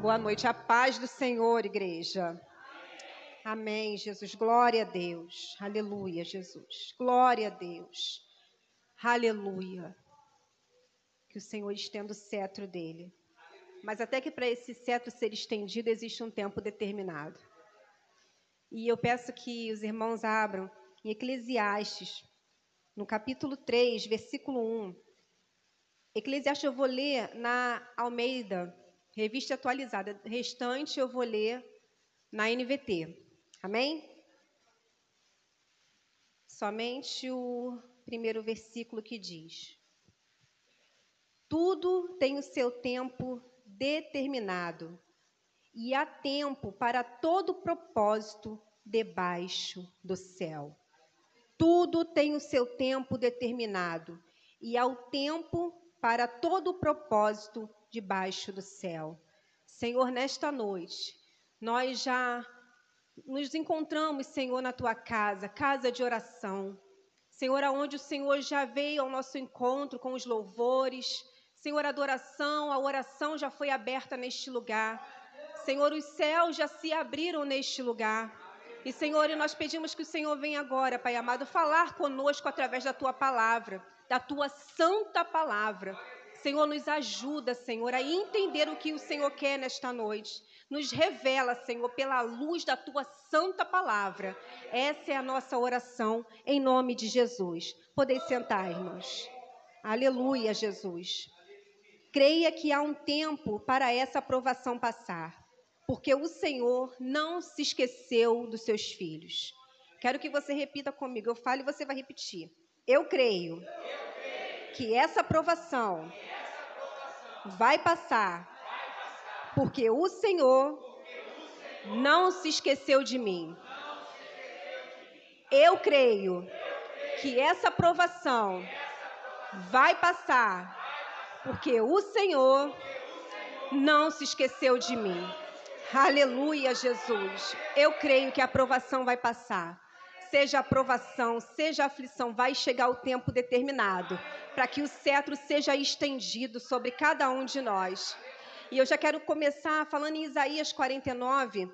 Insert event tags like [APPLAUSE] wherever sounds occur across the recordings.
Boa noite, a paz do Senhor, igreja. Amém, Jesus. Glória a Deus. Aleluia, Jesus. Glória a Deus. Aleluia. Que o Senhor estenda o cetro dele. Mas até que para esse cetro ser estendido existe um tempo determinado. E eu peço que os irmãos abram em Eclesiastes, no capítulo 3, versículo 1. Eclesiastes eu vou ler na Almeida, revista atualizada. Restante eu vou ler na NVT. Amém? Somente o primeiro versículo que diz: Tudo tem o seu tempo determinado, e há tempo para todo propósito debaixo do céu. Tudo tem o seu tempo determinado, e há o tempo para todo propósito debaixo do céu. Senhor, nesta noite, nós já nos encontramos, Senhor, na tua casa, casa de oração. Senhor, aonde o Senhor já veio ao nosso encontro com os louvores. Senhor, a adoração, a oração já foi aberta neste lugar. Senhor, os céus já se abriram neste lugar. E, Senhor, nós pedimos que o Senhor venha agora, Pai amado, falar conosco através da tua palavra, da tua santa palavra. Senhor, nos ajuda, Senhor, a entender o que o Senhor quer nesta noite. Nos revela, Senhor, pela luz da tua santa palavra. Essa é a nossa oração, em nome de Jesus. Podem sentar, irmãos. Aleluia, Jesus. Creia que há um tempo para essa aprovação passar, porque o Senhor não se esqueceu dos seus filhos. Quero que você repita comigo. Eu falo e você vai repetir. Eu creio. Eu creio que essa aprovação, vai, passar, porque o Senhor, não se esqueceu de mim. Eu creio, que essa aprovação, vai passar porque o Senhor não se esqueceu de mim. Aleluia, Jesus. Eu creio que a aprovação vai passar seja aprovação, seja aflição, vai chegar o tempo determinado para que o cetro seja estendido sobre cada um de nós. E eu já quero começar falando em Isaías 49,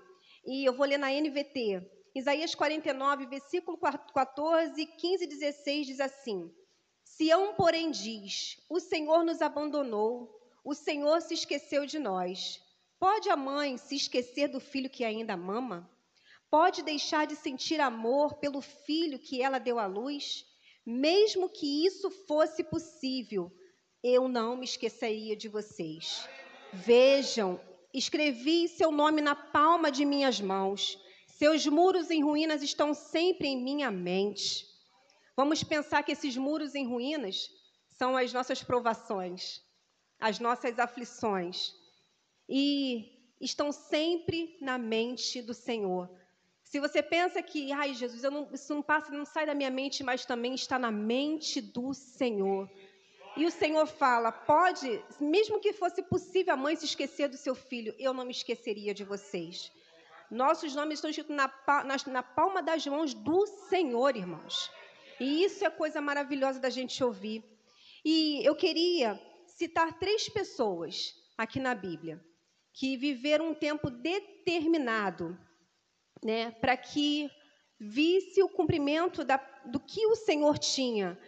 e eu vou ler na NVT. Isaías 49, versículo 14, 15 e 16 diz assim: Sião, porém, diz: O Senhor nos abandonou, o Senhor se esqueceu de nós. Pode a mãe se esquecer do filho que ainda mama? Pode deixar de sentir amor pelo filho que ela deu à luz? Mesmo que isso fosse possível, eu não me esqueceria de vocês. Vejam, escrevi seu nome na palma de minhas mãos. Seus muros em ruínas estão sempre em minha mente. Vamos pensar que esses muros em ruínas são as nossas provações, as nossas aflições. E estão sempre na mente do Senhor. Se você pensa que, ai Jesus, não, isso não passa, não sai da minha mente, mas também está na mente do Senhor. E o Senhor fala: pode, mesmo que fosse possível a mãe se esquecer do seu filho, eu não me esqueceria de vocês. Nossos nomes estão escritos na, na, na palma das mãos do Senhor, irmãos. E isso é coisa maravilhosa da gente ouvir. E eu queria citar três pessoas aqui na Bíblia que viveram um tempo determinado né, para que visse o cumprimento da, do que o Senhor tinha.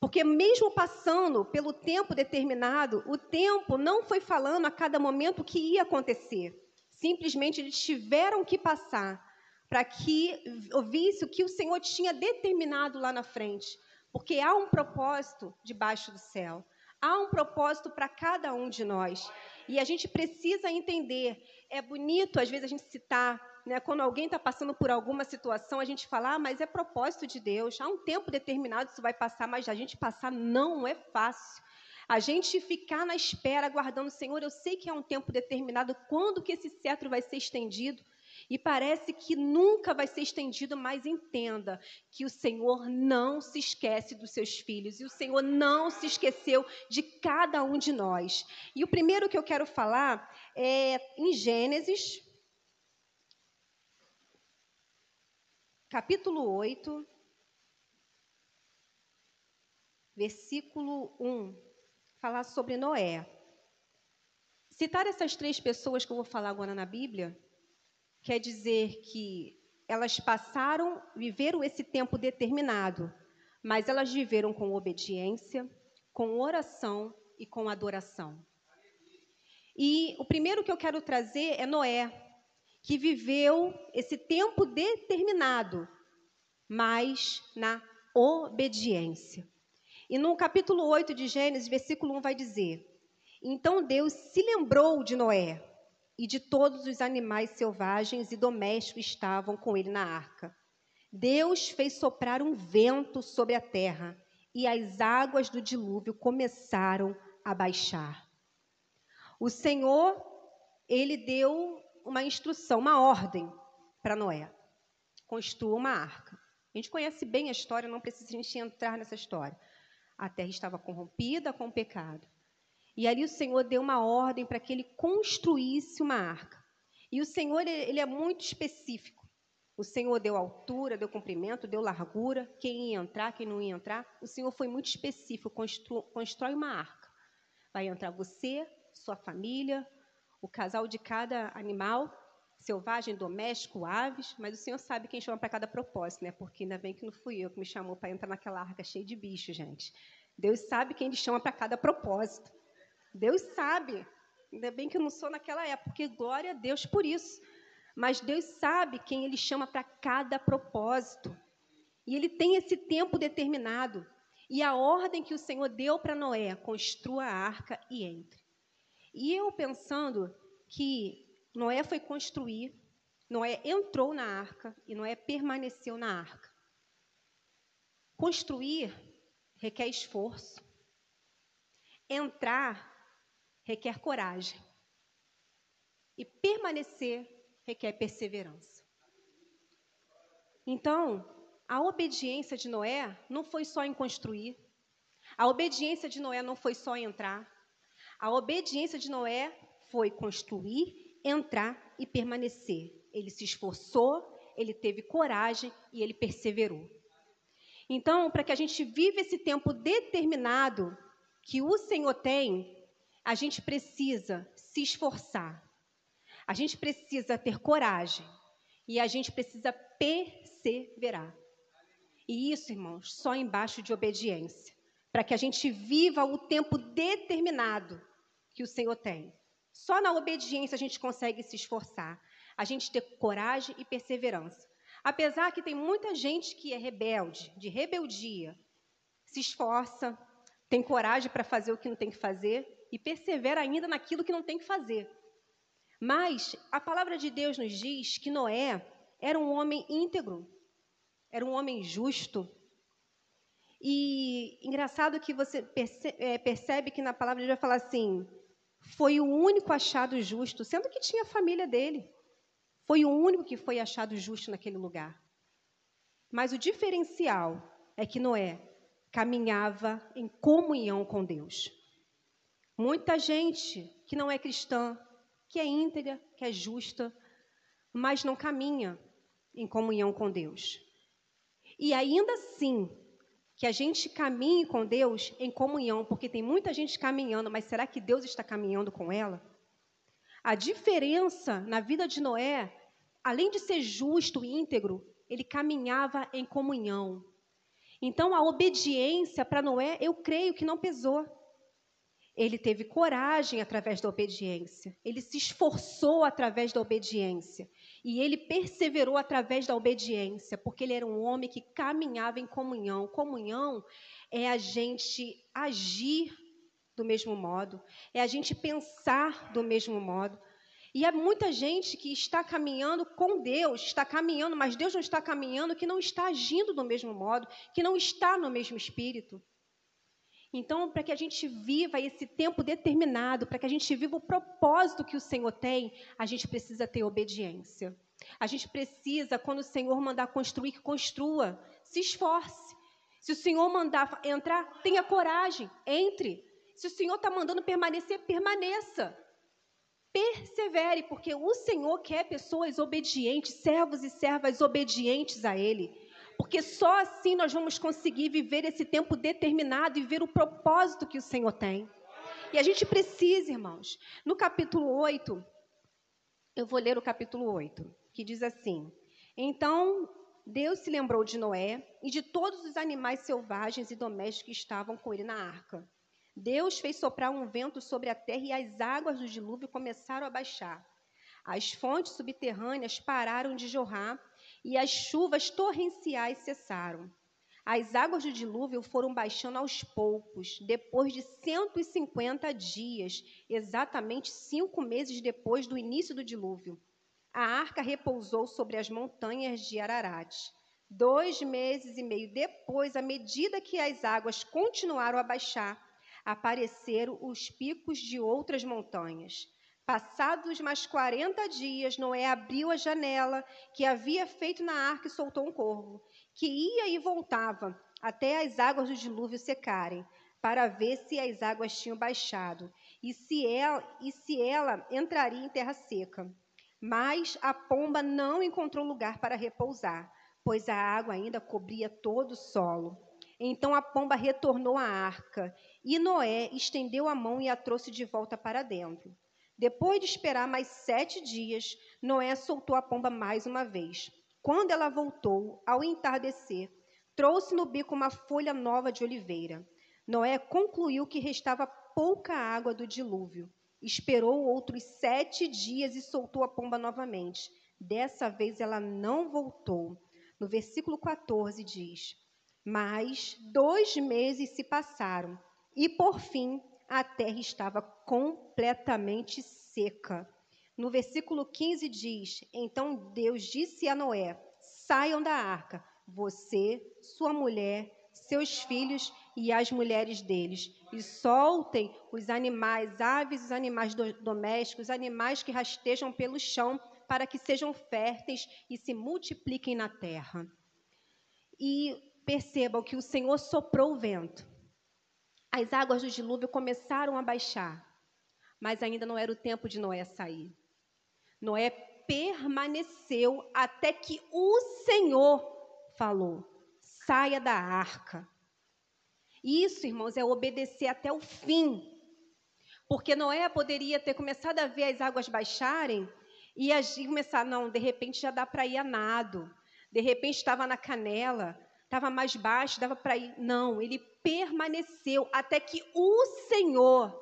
Porque, mesmo passando pelo tempo determinado, o tempo não foi falando a cada momento o que ia acontecer. Simplesmente eles tiveram que passar para que ouvisse o que o Senhor tinha determinado lá na frente. Porque há um propósito debaixo do céu. Há um propósito para cada um de nós. E a gente precisa entender. É bonito, às vezes, a gente citar né? Quando alguém está passando por alguma situação, a gente fala, ah, mas é propósito de Deus. Há um tempo determinado isso vai passar, mas a gente passar não é fácil. A gente ficar na espera, aguardando, Senhor, eu sei que é um tempo determinado, quando que esse cetro vai ser estendido? E parece que nunca vai ser estendido, mas entenda que o Senhor não se esquece dos seus filhos e o Senhor não se esqueceu de cada um de nós. E o primeiro que eu quero falar é em Gênesis, capítulo 8, versículo 1, falar sobre Noé. Citar essas três pessoas que eu vou falar agora na Bíblia quer dizer que elas passaram, viveram esse tempo determinado, mas elas viveram com obediência, com oração e com adoração. E o primeiro que eu quero trazer é Noé, que viveu esse tempo determinado, mas na obediência. E no capítulo 8 de Gênesis, versículo 1 vai dizer: Então Deus se lembrou de Noé e de todos os animais selvagens e domésticos que estavam com ele na arca. Deus fez soprar um vento sobre a terra e as águas do dilúvio começaram a baixar. O Senhor, ele deu uma instrução, uma ordem para Noé: construa uma arca. A gente conhece bem a história, não precisa a gente entrar nessa história. A terra estava corrompida com o pecado. E ali o Senhor deu uma ordem para que ele construísse uma arca. E o Senhor, ele é muito específico. O Senhor deu altura, deu comprimento, deu largura, quem ia entrar, quem não ia entrar. O Senhor foi muito específico, constrói uma arca. Vai entrar você, sua família, o casal de cada animal, selvagem, doméstico, aves, mas o Senhor sabe quem chama para cada propósito, né? Porque ainda bem que não fui eu que me chamou para entrar naquela arca cheia de bichos, gente. Deus sabe quem ele chama para cada propósito. Deus sabe. Ainda bem que eu não sou naquela época, porque glória a Deus por isso. Mas Deus sabe quem Ele chama para cada propósito. E Ele tem esse tempo determinado. E a ordem que o Senhor deu para Noé: construa a arca e entre. E eu pensando que Noé foi construir, Noé entrou na arca e Noé permaneceu na arca. Construir requer esforço. Entrar requer coragem. E permanecer requer perseverança. Então, a obediência de Noé não foi só em construir, a obediência de Noé não foi só em entrar, a obediência de Noé foi construir, entrar e permanecer. Ele se esforçou, ele teve coragem e ele perseverou. Então, para que a gente viva esse tempo determinado que o Senhor tem, a gente precisa se esforçar. A gente precisa ter coragem. E a gente precisa perseverar. E isso, irmãos, só embaixo de obediência. Para que a gente viva o tempo determinado que o Senhor tem. Só na obediência a gente consegue se esforçar. A gente ter coragem e perseverança. Apesar que tem muita gente que é rebelde, de rebeldia, se esforça, tem coragem para fazer o que não tem que fazer, e persevera ainda naquilo que não tem que fazer. Mas a palavra de Deus nos diz que Noé era um homem íntegro, era um homem justo. E engraçado que você é, percebe que na palavra ele vai falar assim: foi o único achado justo, sendo que tinha a família dele. Foi o único que foi achado justo naquele lugar. Mas o diferencial é que Noé caminhava em comunhão com Deus. Muita gente que não é cristã, que é íntegra, que é justa, mas não caminha em comunhão com Deus. E ainda assim, que a gente caminhe com Deus em comunhão, porque tem muita gente caminhando, mas será que Deus está caminhando com ela? A diferença na vida de Noé, além de ser justo e íntegro, ele caminhava em comunhão. Então, a obediência para Noé, eu creio que não pesou. Ele teve coragem através da obediência. Ele se esforçou através da obediência. E ele perseverou através da obediência, porque ele era um homem que caminhava em comunhão. Comunhão é a gente agir do mesmo modo, é a gente pensar do mesmo modo. E há muita gente que está caminhando com Deus, está caminhando, mas Deus não está caminhando, que não está agindo do mesmo modo, que não está no mesmo espírito. Então, para que a gente viva esse tempo determinado, para que a gente viva o propósito que o Senhor tem, a gente precisa ter obediência. A gente precisa, quando o Senhor mandar construir, que construa, se esforce. Se o Senhor mandar entrar, tenha coragem, entre. Se o Senhor está mandando permanecer, permaneça. Persevere, porque o Senhor quer pessoas obedientes, servos e servas obedientes a Ele porque só assim nós vamos conseguir viver esse tempo determinado e ver o propósito que o Senhor tem. E a gente precisa, irmãos. No capítulo 8, eu vou ler o capítulo 8, que diz assim: Então Deus se lembrou de Noé e de todos os animais selvagens e domésticos que estavam com ele na arca. Deus fez soprar um vento sobre a terra e as águas do dilúvio começaram a baixar. As fontes subterrâneas pararam de jorrar e as chuvas torrenciais cessaram. As águas do dilúvio foram baixando aos poucos, depois de 150 dias, exatamente cinco meses depois do início do dilúvio. A arca repousou sobre as montanhas de Ararat. Dois meses e meio depois, à medida que as águas continuaram a baixar, apareceram os picos de outras montanhas. Passados mais 40 dias, Noé abriu a janela que havia feito na arca e soltou um corvo, que ia e voltava até as águas do dilúvio secarem, para ver se as águas tinham baixado e se ela, e se ela entraria em terra seca. Mas a pomba não encontrou lugar para repousar, pois a água ainda cobria todo o solo. Então a pomba retornou à arca, e Noé estendeu a mão e a trouxe de volta para dentro. Depois de esperar mais sete dias, Noé soltou a pomba mais uma vez. Quando ela voltou, ao entardecer, trouxe no bico uma folha nova de oliveira. Noé concluiu que restava pouca água do dilúvio. Esperou outros sete dias e soltou a pomba novamente. Dessa vez ela não voltou. No versículo 14 diz: Mas dois meses se passaram, e por fim a terra estava completamente seca. No versículo 15 diz: Então Deus disse a Noé: Saiam da arca, você, sua mulher, seus filhos e as mulheres deles, e soltem os animais, aves, os animais do, domésticos, os animais que rastejam pelo chão, para que sejam férteis e se multipliquem na terra. E percebam que o Senhor soprou o vento as águas do dilúvio começaram a baixar, mas ainda não era o tempo de Noé sair. Noé permaneceu até que o Senhor falou: saia da arca. Isso, irmãos, é obedecer até o fim. Porque Noé poderia ter começado a ver as águas baixarem e agir, começar, não, de repente já dá para ir a nado. De repente estava na canela, estava mais baixo, dava para ir. Não, ele permaneceu até que o Senhor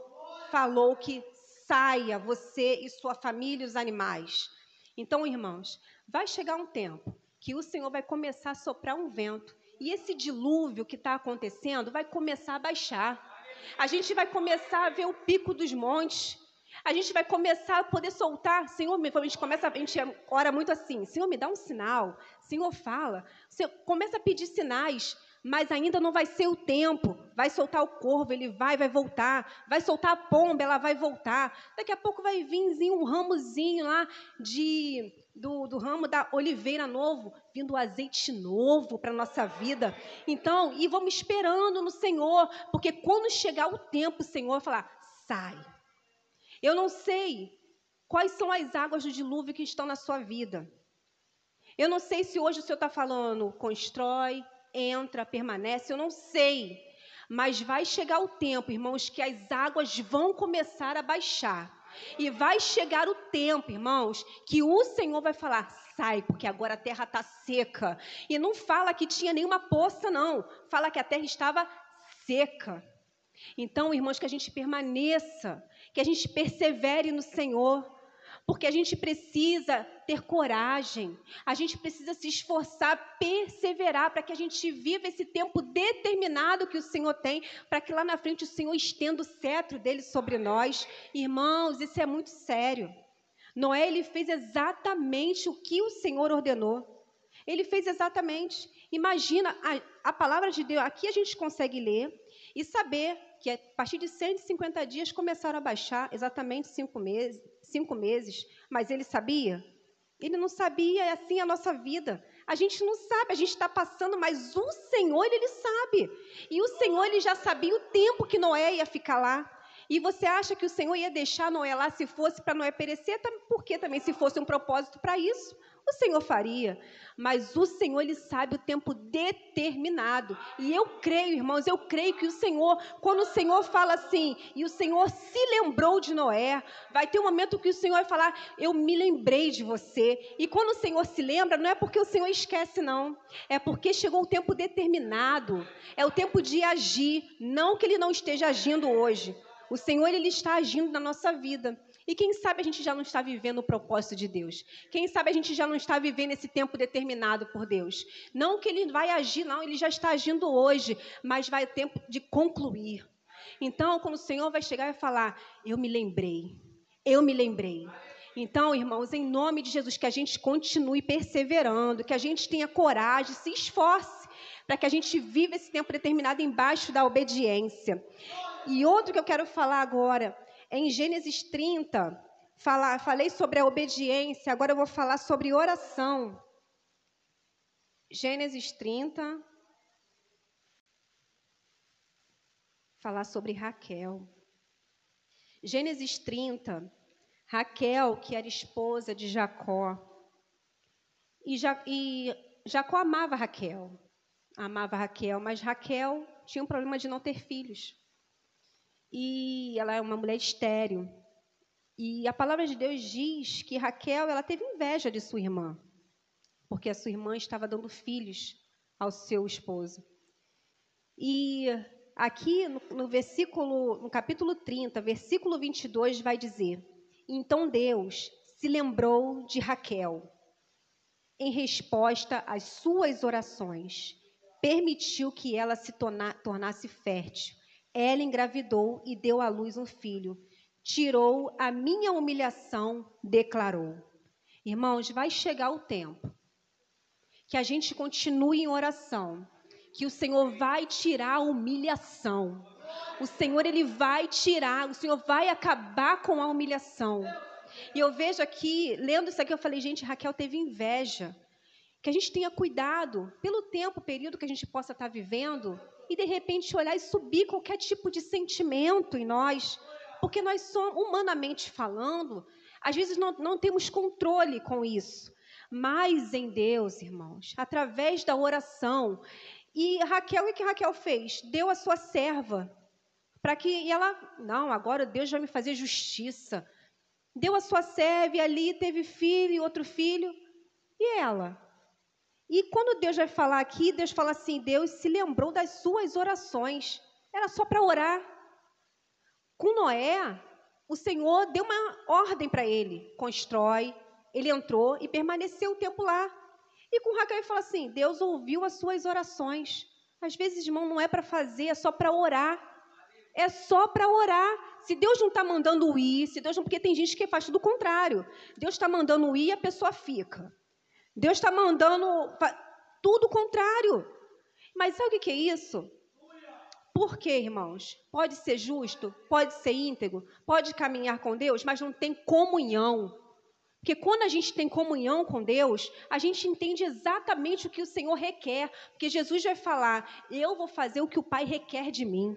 falou que saia você e sua família e os animais. Então, irmãos, vai chegar um tempo que o Senhor vai começar a soprar um vento e esse dilúvio que está acontecendo vai começar a baixar. A gente vai começar a ver o pico dos montes. A gente vai começar a poder soltar. Senhor, a gente começa, a gente ora muito assim. Senhor, me dá um sinal. Senhor, fala. Você começa a pedir sinais mas ainda não vai ser o tempo. Vai soltar o corvo, ele vai, vai voltar. Vai soltar a pomba, ela vai voltar. Daqui a pouco vai vir um ramozinho lá de do, do ramo da oliveira novo, vindo o azeite novo para a nossa vida. Então, e vamos esperando no Senhor, porque quando chegar o tempo, o Senhor falar: sai. Eu não sei quais são as águas do dilúvio que estão na sua vida. Eu não sei se hoje o Senhor está falando, constrói, entra, permanece, eu não sei. Mas vai chegar o tempo, irmãos, que as águas vão começar a baixar. E vai chegar o tempo, irmãos, que o Senhor vai falar: sai, porque agora a terra está seca. E não fala que tinha nenhuma poça, não. Fala que a terra estava seca. Então, irmãos, que a gente permaneça, que a gente persevere no Senhor. Porque a gente precisa ter coragem, a gente precisa se esforçar, perseverar para que a gente viva esse tempo determinado que o Senhor tem, para que lá na frente o Senhor estenda o cetro dele sobre nós. Irmãos, isso é muito sério. Noé ele fez exatamente o que o Senhor ordenou. Ele fez exatamente. Imagina a, a palavra de Deus. Aqui a gente consegue ler e saber que a partir de 150 dias começaram a baixar exatamente cinco meses, cinco meses, mas ele sabia? Ele não sabia, é assim a nossa vida. A gente não sabe, a gente está passando, mas o Senhor, ele, sabe. E o Senhor, ele já sabia o tempo que Noé ia ficar lá. E você acha que o Senhor ia deixar Noé lá se fosse para Noé perecer? Porque também, se fosse um propósito para isso, o Senhor faria. Mas o Senhor, Ele sabe o tempo determinado. E eu creio, irmãos, eu creio que o Senhor, quando o Senhor fala assim, e o Senhor se lembrou de Noé, vai ter um momento que o Senhor vai falar: Eu me lembrei de você. E quando o Senhor se lembra, não é porque o Senhor esquece, não. É porque chegou o tempo determinado. É o tempo de agir. Não que Ele não esteja agindo hoje. O Senhor, Ele está agindo na nossa vida. E quem sabe a gente já não está vivendo o propósito de Deus? Quem sabe a gente já não está vivendo esse tempo determinado por Deus? Não que Ele vai agir, não, Ele já está agindo hoje, mas vai tempo de concluir. Então, quando o Senhor vai chegar e falar, eu me lembrei, eu me lembrei. Então, irmãos, em nome de Jesus, que a gente continue perseverando, que a gente tenha coragem, se esforce para que a gente viva esse tempo determinado embaixo da obediência. E outro que eu quero falar agora, em Gênesis 30, falar, falei sobre a obediência, agora eu vou falar sobre oração. Gênesis 30, falar sobre Raquel. Gênesis 30, Raquel, que era esposa de Jacó. E, ja, e Jacó amava Raquel, amava Raquel, mas Raquel tinha um problema de não ter filhos e ela é uma mulher estéril. E a palavra de Deus diz que Raquel ela teve inveja de sua irmã, porque a sua irmã estava dando filhos ao seu esposo. E aqui no, no versículo, no capítulo 30, versículo 22, vai dizer: Então Deus se lembrou de Raquel em resposta às suas orações, permitiu que ela se torna, tornasse fértil ela engravidou e deu à luz um filho. Tirou a minha humilhação, declarou. Irmãos, vai chegar o tempo que a gente continue em oração, que o Senhor vai tirar a humilhação. O Senhor ele vai tirar, o Senhor vai acabar com a humilhação. E eu vejo aqui, lendo isso aqui, eu falei, gente, Raquel teve inveja. Que a gente tenha cuidado pelo tempo, período que a gente possa estar vivendo, e de repente olhar e subir qualquer tipo de sentimento em nós, porque nós somos, humanamente falando, às vezes não, não temos controle com isso. Mas em Deus, irmãos, através da oração. E Raquel, o que Raquel fez? Deu a sua serva. Para que e ela, não, agora Deus vai me fazer justiça. Deu a sua serva e ali teve filho e outro filho. E ela? E quando Deus vai falar aqui, Deus fala assim: Deus se lembrou das suas orações. Era só para orar. Com Noé, o Senhor deu uma ordem para ele: constrói. Ele entrou e permaneceu o tempo lá. E com Raquel ele fala assim: Deus ouviu as suas orações. Às vezes, irmão, não é para fazer, é só para orar. É só para orar. Se Deus não está mandando ir, se Deus não. Porque tem gente que faz tudo o contrário. Deus está mandando ir e a pessoa fica. Deus está mandando tudo o contrário. Mas sabe o que é isso? Por quê, irmãos? Pode ser justo, pode ser íntegro, pode caminhar com Deus, mas não tem comunhão. Porque quando a gente tem comunhão com Deus, a gente entende exatamente o que o Senhor requer. Porque Jesus vai falar: Eu vou fazer o que o Pai requer de mim.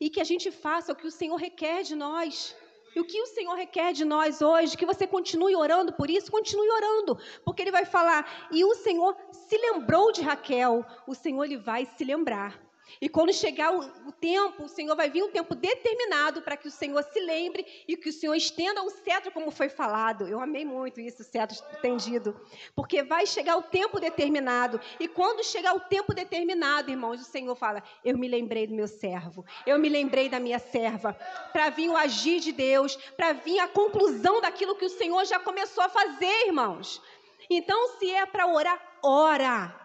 E que a gente faça o que o Senhor requer de nós. E o que o Senhor requer de nós hoje? Que você continue orando por isso, continue orando, porque Ele vai falar. E o Senhor se lembrou de Raquel, o Senhor ele vai se lembrar. E quando chegar o, tempo, o Senhor vai vir um tempo determinado para que o Senhor se lembre e que o Senhor estenda o cetro, como foi falado. Eu amei muito isso, o cetro estendido. Porque vai chegar o tempo determinado. E quando chegar o tempo determinado, irmãos, o Senhor fala: Eu me lembrei do meu servo, eu me lembrei da minha serva. Para vir o agir de Deus, para vir a conclusão daquilo que o Senhor já começou a fazer, irmãos. Então, se é para orar, ora.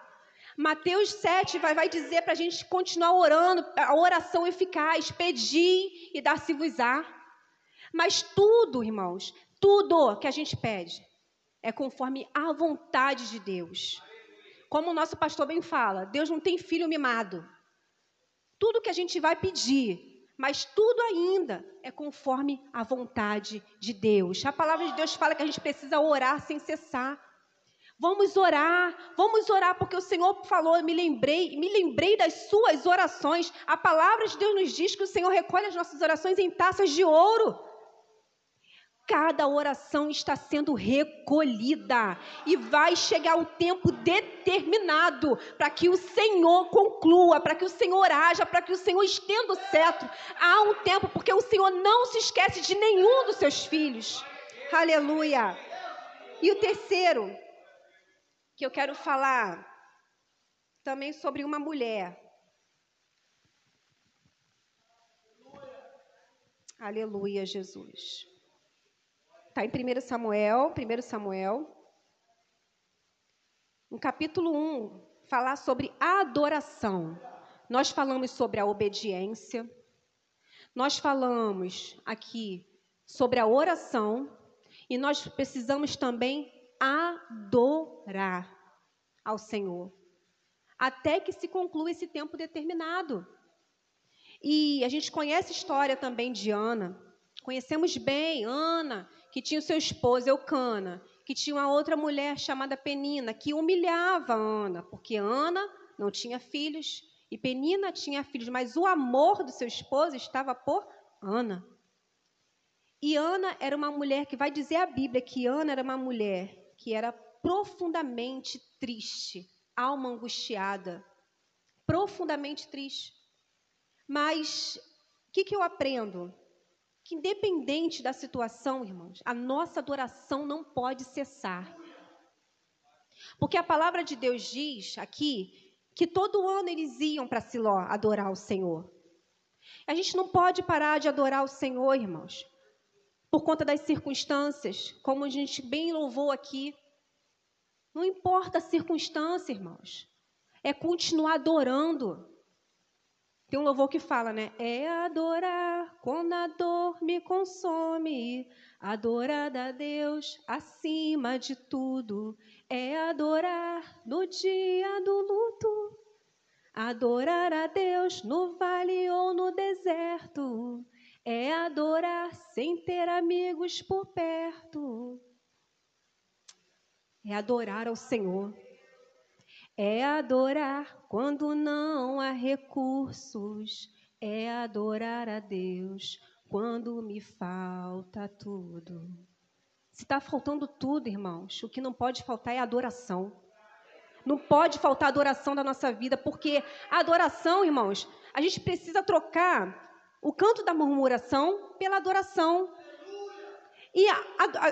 Mateus 7 vai, vai dizer para a gente continuar orando, a oração eficaz, pedir e dar-se-vos-á. Mas tudo, irmãos, tudo que a gente pede é conforme a vontade de Deus. Como o nosso pastor bem fala, Deus não tem filho mimado. Tudo que a gente vai pedir, mas tudo ainda é conforme a vontade de Deus. A palavra de Deus fala que a gente precisa orar sem cessar. Vamos orar, vamos orar, porque o Senhor falou, me lembrei, me lembrei das suas orações. A palavra de Deus nos diz que o Senhor recolhe as nossas orações em taças de ouro. Cada oração está sendo recolhida e vai chegar o tempo determinado para que o Senhor conclua, para que o Senhor haja, para que o Senhor estenda o cetro. Há um tempo, porque o Senhor não se esquece de nenhum dos seus filhos. Aleluia. E o terceiro, que eu quero falar também sobre uma mulher. Aleluia, Jesus. Está em 1 Samuel, 1 Samuel, no capítulo 1, falar sobre a adoração. Nós falamos sobre a obediência, nós falamos aqui sobre a oração, e nós precisamos também adorar ao Senhor, até que se conclua esse tempo determinado. E a gente conhece a história também de Ana. Conhecemos bem Ana, que tinha o seu esposo Eucana, que tinha uma outra mulher chamada Penina, que humilhava Ana, porque Ana não tinha filhos e Penina tinha filhos, mas o amor do seu esposo estava por Ana. E Ana era uma mulher que vai dizer a Bíblia que Ana era uma mulher que era profundamente triste, alma angustiada, profundamente triste. Mas o que, que eu aprendo? Que independente da situação, irmãos, a nossa adoração não pode cessar. Porque a palavra de Deus diz aqui que todo ano eles iam para Siló adorar o Senhor. A gente não pode parar de adorar o Senhor, irmãos por conta das circunstâncias, como a gente bem louvou aqui. Não importa a circunstância, irmãos. É continuar adorando. Tem um louvor que fala, né? É adorar quando a dor me consome. Adorar a Deus acima de tudo. É adorar no dia do luto. Adorar a Deus no vale ou no deserto é adorar sem ter amigos por perto. É adorar ao Senhor. É adorar quando não há recursos. É adorar a Deus quando me falta tudo. Se está faltando tudo, irmãos, o que não pode faltar é adoração. Não pode faltar adoração da nossa vida, porque a adoração, irmãos, a gente precisa trocar o canto da murmuração pela adoração. E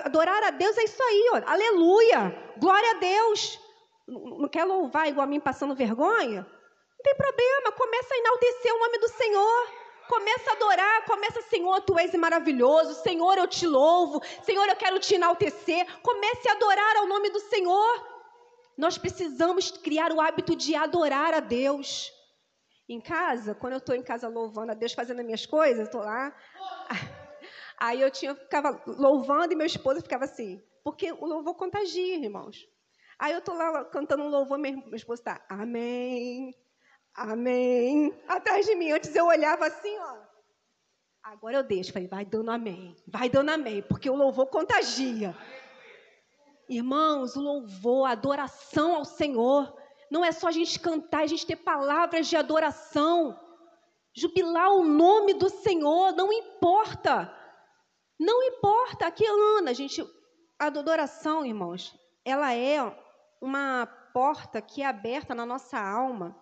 adorar a Deus é isso aí, ó. aleluia, glória a Deus. Não quer louvar igual a mim passando vergonha? Não tem problema, começa a enaltecer o nome do Senhor. Começa a adorar, começa, Senhor, tu és maravilhoso, Senhor, eu te louvo, Senhor, eu quero te enaltecer. Comece a adorar ao nome do Senhor. Nós precisamos criar o hábito de adorar a Deus. Em casa, quando eu estou em casa louvando a Deus, fazendo as minhas coisas, estou lá. [LAUGHS] Aí eu tinha, ficava louvando e meu esposo ficava assim, porque o louvor contagia, irmãos. Aí eu estou lá cantando um louvor, meu, esposo está, amém, amém, atrás de mim. Antes eu olhava assim, ó. Agora eu deixo, falei, vai dando amém, vai dando amém, porque o louvor contagia. Irmãos, o louvor, a adoração ao Senhor não é só a gente cantar, a gente ter palavras de adoração, jubilar o nome do Senhor, não importa. Não importa. Aqui, Ana, a gente, a adoração, irmãos, ela é uma porta que é aberta na nossa alma,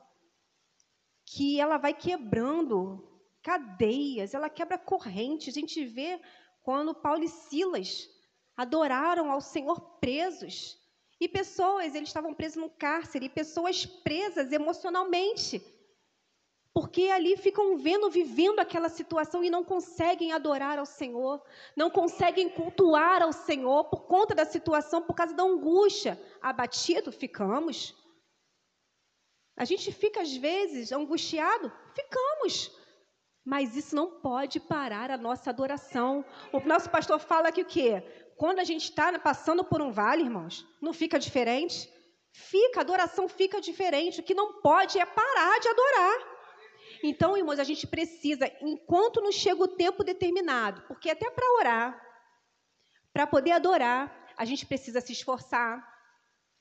que ela vai quebrando cadeias, ela quebra correntes. A gente vê quando Paulo e Silas adoraram ao Senhor presos. E pessoas, eles estavam presos no cárcere, e pessoas presas emocionalmente. Porque ali ficam vendo, vivendo aquela situação e não conseguem adorar ao Senhor, não conseguem cultuar ao Senhor por conta da situação, por causa da angústia. Abatido ficamos. A gente fica às vezes angustiado, ficamos. Mas isso não pode parar a nossa adoração. O nosso pastor fala que o quê? Quando a gente está passando por um vale, irmãos, não fica diferente? Fica, a adoração fica diferente. O que não pode é parar de adorar. Então, irmãos, a gente precisa, enquanto não chega o tempo determinado, porque até para orar, para poder adorar, a gente precisa se esforçar,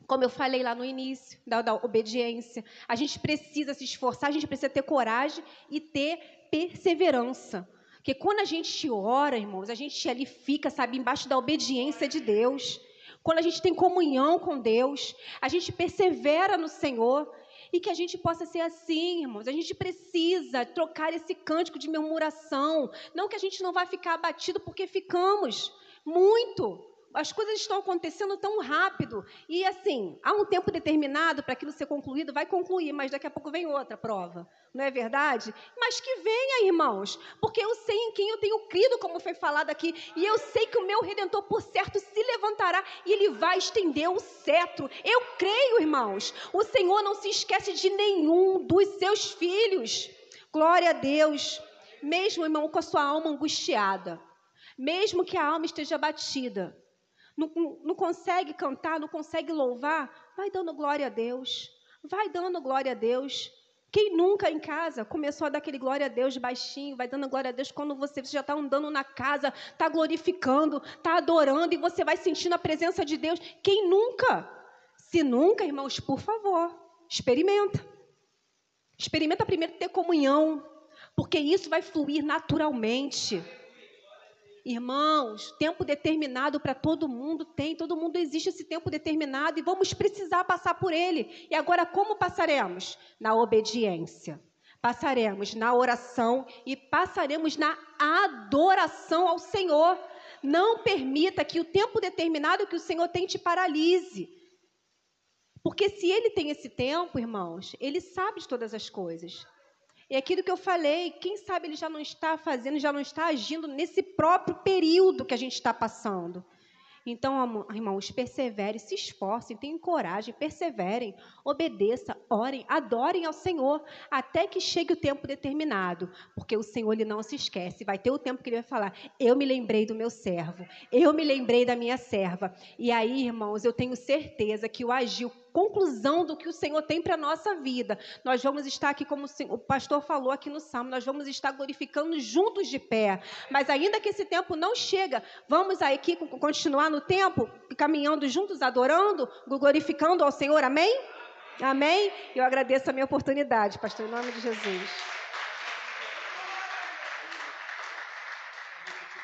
Como eu falei lá no início, da, da obediência. A gente precisa se esforçar, a gente precisa ter coragem e ter perseverança. Porque quando a gente ora, irmãos, a gente ali fica, sabe, embaixo da obediência de Deus. Quando a gente tem comunhão com Deus, a gente persevera no Senhor. E que a gente possa ser assim, irmãos. A gente precisa trocar esse cântico de murmuração. Não que a gente não vai ficar abatido, porque ficamos muito as coisas estão acontecendo tão rápido. E assim, há um tempo determinado para aquilo ser concluído, vai concluir, mas daqui a pouco vem outra prova. Não é verdade? Mas que venha, irmãos, porque eu sei em quem eu tenho crido, como foi falado aqui, e eu sei que o meu redentor, por certo, se levantará e ele vai estender o cetro. Eu creio, irmãos. O Senhor não se esquece de nenhum dos seus filhos. Glória a Deus. Mesmo, irmão, com a sua alma angustiada, mesmo que a alma esteja batida, não, não consegue cantar, não consegue louvar, vai dando glória a Deus. Vai dando glória a Deus. Quem nunca em casa começou a dar aquele glória a Deus baixinho, vai dando glória a Deus quando você, você já está andando na casa, está glorificando, está adorando e você vai sentindo a presença de Deus. Quem nunca? Se nunca, irmãos, por favor, experimenta. Experimenta primeiro ter comunhão, porque isso vai fluir naturalmente. Irmãos, tempo determinado para todo mundo tem, todo mundo existe esse tempo determinado e vamos precisar passar por ele. E agora, como passaremos? Na obediência. Passaremos na oração e passaremos na adoração ao Senhor. Não permita que o tempo determinado que o Senhor tem te paralise. Porque se ele tem esse tempo, irmãos, ele sabe de todas as coisas. E aquilo que eu falei, quem sabe ele já não está fazendo, já não está agindo nesse próprio período que a gente está passando. Então, irmãos, perseverem, se esforcem, tenham coragem, perseverem, obedeçam, orem, adorem ao Senhor, até que chegue o tempo determinado, porque o Senhor ele não se esquece. Vai ter o tempo que ele vai falar: Eu me lembrei do meu servo, eu me lembrei da minha serva. E aí, irmãos, eu tenho certeza que o agir, conclusão do que o Senhor tem para a nossa vida. Nós vamos estar aqui, como o pastor falou aqui no Salmo, nós vamos estar glorificando juntos de pé. Mas ainda que esse tempo não chega, vamos aqui continuar no tempo, caminhando juntos, adorando, glorificando ao Senhor. Amém? Amém? Eu agradeço a minha oportunidade, pastor, em nome de Jesus.